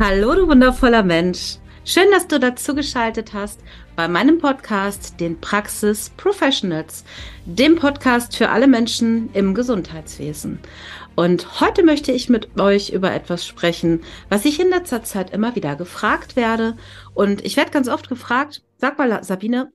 Hallo, du wundervoller Mensch. Schön, dass du dazu geschaltet hast bei meinem Podcast, den Praxis Professionals, dem Podcast für alle Menschen im Gesundheitswesen. Und heute möchte ich mit euch über etwas sprechen, was ich in letzter Zeit immer wieder gefragt werde. Und ich werde ganz oft gefragt, sag mal, Sabine,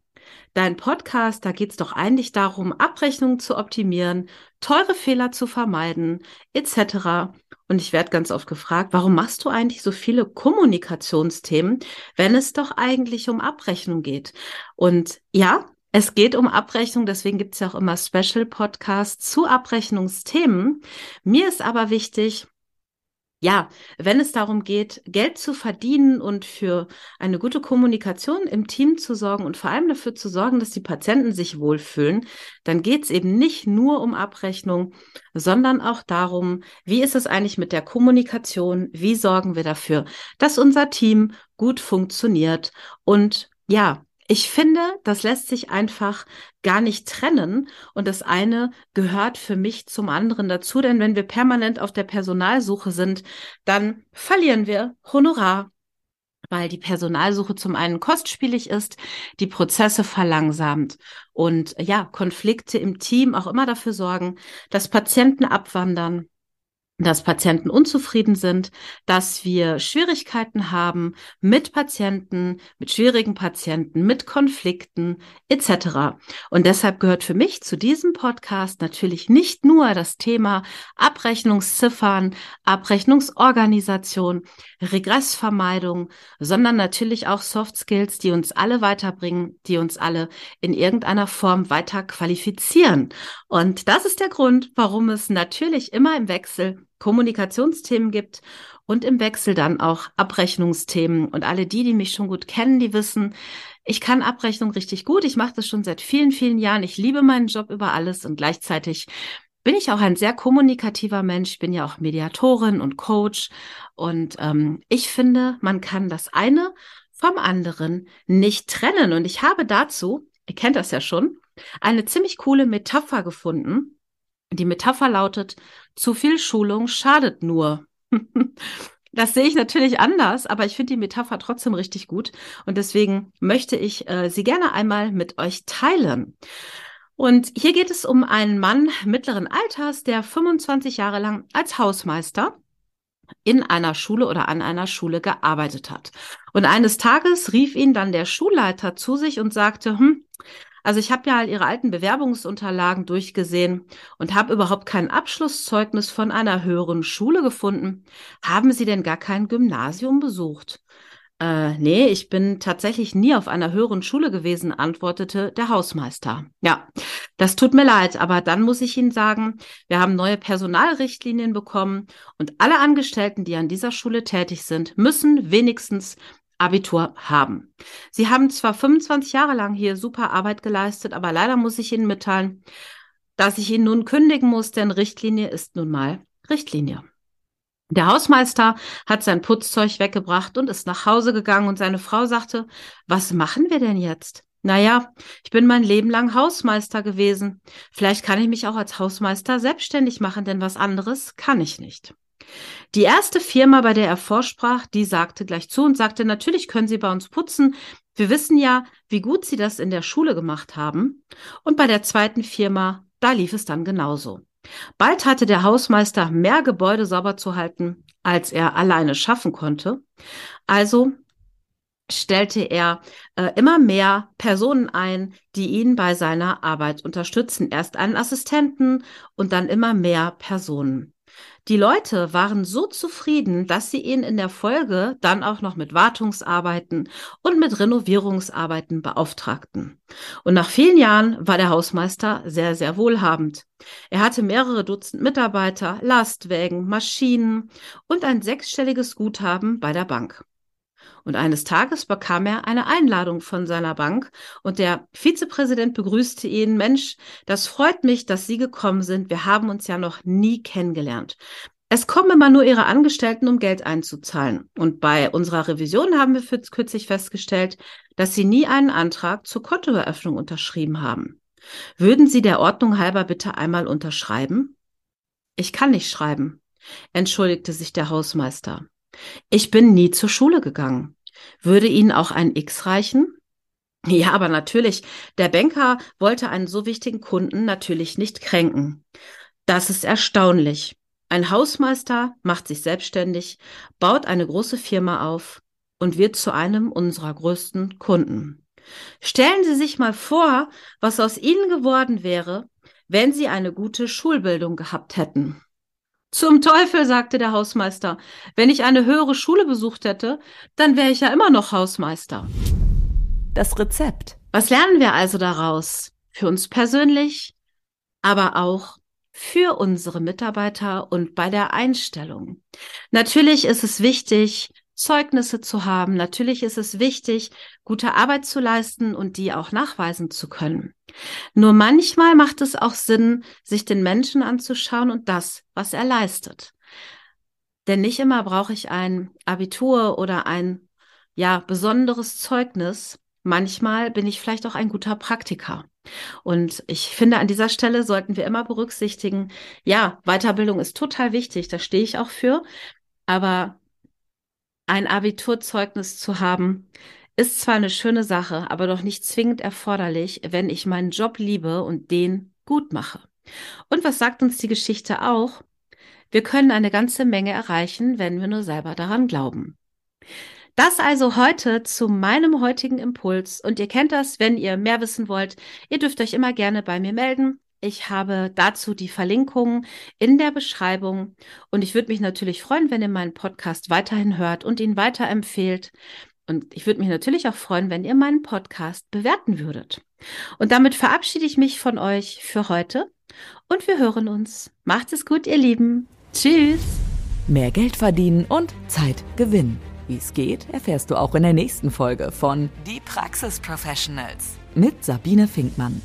dein Podcast, da geht es doch eigentlich darum, Abrechnungen zu optimieren, teure Fehler zu vermeiden, etc. Und ich werde ganz oft gefragt, warum machst du eigentlich so viele Kommunikationsthemen, wenn es doch eigentlich um Abrechnung geht? Und ja, es geht um Abrechnung, deswegen gibt es ja auch immer Special-Podcasts zu Abrechnungsthemen. Mir ist aber wichtig, ja, wenn es darum geht, Geld zu verdienen und für eine gute Kommunikation im Team zu sorgen und vor allem dafür zu sorgen, dass die Patienten sich wohlfühlen, dann geht es eben nicht nur um Abrechnung, sondern auch darum, wie ist es eigentlich mit der Kommunikation, wie sorgen wir dafür, dass unser Team gut funktioniert? Und ja, ich finde, das lässt sich einfach gar nicht trennen. Und das eine gehört für mich zum anderen dazu, denn wenn wir permanent auf der Personalsuche sind, dann verlieren wir Honorar, weil die Personalsuche zum einen kostspielig ist, die Prozesse verlangsamt. Und ja, Konflikte im Team auch immer dafür sorgen, dass Patienten abwandern, dass Patienten unzufrieden sind, dass wir Schwierigkeiten haben mit Patienten, mit schwierigen Patienten, mit Konflikten etc. Und deshalb gehört für mich zu diesem Podcast natürlich nicht nur das Thema Abrechnungsziffern, Abrechnungsorganisation, Regressvermeidung, sondern natürlich auch Soft Skills, die uns alle weiterbringen, die uns alle in irgendeiner Form weiter qualifizieren. Und das ist der Grund, warum es natürlich immer im Wechsel Kommunikationsthemen gibt und im Wechsel dann auch Abrechnungsthemen. Und alle die, die mich schon gut kennen, die wissen, ich kann Abrechnung richtig gut. Ich mache das schon seit vielen, vielen Jahren. Ich liebe meinen Job über alles und gleichzeitig bin ich auch ein sehr kommunikativer Mensch. Ich bin ja auch Mediatorin und Coach. Und ähm, ich finde, man kann das eine vom anderen nicht trennen. Und ich habe dazu, ihr kennt das ja schon, eine ziemlich coole Metapher gefunden. Die Metapher lautet, zu viel Schulung schadet nur. Das sehe ich natürlich anders, aber ich finde die Metapher trotzdem richtig gut und deswegen möchte ich äh, sie gerne einmal mit euch teilen. Und hier geht es um einen Mann mittleren Alters, der 25 Jahre lang als Hausmeister in einer Schule oder an einer Schule gearbeitet hat. Und eines Tages rief ihn dann der Schulleiter zu sich und sagte, hm, also ich habe ja halt Ihre alten Bewerbungsunterlagen durchgesehen und habe überhaupt kein Abschlusszeugnis von einer höheren Schule gefunden. Haben Sie denn gar kein Gymnasium besucht? Äh, nee, ich bin tatsächlich nie auf einer höheren Schule gewesen, antwortete der Hausmeister. Ja, das tut mir leid, aber dann muss ich Ihnen sagen, wir haben neue Personalrichtlinien bekommen und alle Angestellten, die an dieser Schule tätig sind, müssen wenigstens Abitur haben. Sie haben zwar 25 Jahre lang hier super Arbeit geleistet, aber leider muss ich Ihnen mitteilen, dass ich Ihnen nun kündigen muss, denn Richtlinie ist nun mal Richtlinie. Der Hausmeister hat sein Putzzeug weggebracht und ist nach Hause gegangen und seine Frau sagte, was machen wir denn jetzt? Naja, ich bin mein Leben lang Hausmeister gewesen. Vielleicht kann ich mich auch als Hausmeister selbstständig machen, denn was anderes kann ich nicht. Die erste Firma, bei der er vorsprach, die sagte gleich zu und sagte, natürlich können Sie bei uns putzen. Wir wissen ja, wie gut Sie das in der Schule gemacht haben. Und bei der zweiten Firma, da lief es dann genauso. Bald hatte der Hausmeister mehr Gebäude sauber zu halten, als er alleine schaffen konnte. Also stellte er äh, immer mehr Personen ein, die ihn bei seiner Arbeit unterstützen. Erst einen Assistenten und dann immer mehr Personen. Die Leute waren so zufrieden, dass sie ihn in der Folge dann auch noch mit Wartungsarbeiten und mit Renovierungsarbeiten beauftragten. Und nach vielen Jahren war der Hausmeister sehr, sehr wohlhabend. Er hatte mehrere Dutzend Mitarbeiter, Lastwägen, Maschinen und ein sechsstelliges Guthaben bei der Bank. Und eines Tages bekam er eine Einladung von seiner Bank und der Vizepräsident begrüßte ihn. Mensch, das freut mich, dass Sie gekommen sind. Wir haben uns ja noch nie kennengelernt. Es kommen immer nur Ihre Angestellten, um Geld einzuzahlen. Und bei unserer Revision haben wir kürzlich festgestellt, dass Sie nie einen Antrag zur Kontoeröffnung unterschrieben haben. Würden Sie der Ordnung halber bitte einmal unterschreiben? Ich kann nicht schreiben, entschuldigte sich der Hausmeister. Ich bin nie zur Schule gegangen. Würde Ihnen auch ein X reichen? Ja, aber natürlich, der Banker wollte einen so wichtigen Kunden natürlich nicht kränken. Das ist erstaunlich. Ein Hausmeister macht sich selbstständig, baut eine große Firma auf und wird zu einem unserer größten Kunden. Stellen Sie sich mal vor, was aus Ihnen geworden wäre, wenn Sie eine gute Schulbildung gehabt hätten. Zum Teufel, sagte der Hausmeister. Wenn ich eine höhere Schule besucht hätte, dann wäre ich ja immer noch Hausmeister. Das Rezept. Was lernen wir also daraus? Für uns persönlich, aber auch für unsere Mitarbeiter und bei der Einstellung. Natürlich ist es wichtig, Zeugnisse zu haben. Natürlich ist es wichtig, gute Arbeit zu leisten und die auch nachweisen zu können. Nur manchmal macht es auch Sinn, sich den Menschen anzuschauen und das, was er leistet. Denn nicht immer brauche ich ein Abitur oder ein, ja, besonderes Zeugnis. Manchmal bin ich vielleicht auch ein guter Praktiker. Und ich finde, an dieser Stelle sollten wir immer berücksichtigen, ja, Weiterbildung ist total wichtig, da stehe ich auch für. Aber ein Abiturzeugnis zu haben, ist zwar eine schöne Sache, aber doch nicht zwingend erforderlich, wenn ich meinen Job liebe und den gut mache. Und was sagt uns die Geschichte auch? Wir können eine ganze Menge erreichen, wenn wir nur selber daran glauben. Das also heute zu meinem heutigen Impuls. Und ihr kennt das, wenn ihr mehr wissen wollt. Ihr dürft euch immer gerne bei mir melden. Ich habe dazu die Verlinkungen in der Beschreibung. Und ich würde mich natürlich freuen, wenn ihr meinen Podcast weiterhin hört und ihn weiterempfehlt. Und ich würde mich natürlich auch freuen, wenn ihr meinen Podcast bewerten würdet. Und damit verabschiede ich mich von euch für heute und wir hören uns. Macht es gut, ihr Lieben. Tschüss. Mehr Geld verdienen und Zeit gewinnen. Wie es geht, erfährst du auch in der nächsten Folge von Die Praxis Professionals mit Sabine Finkmann.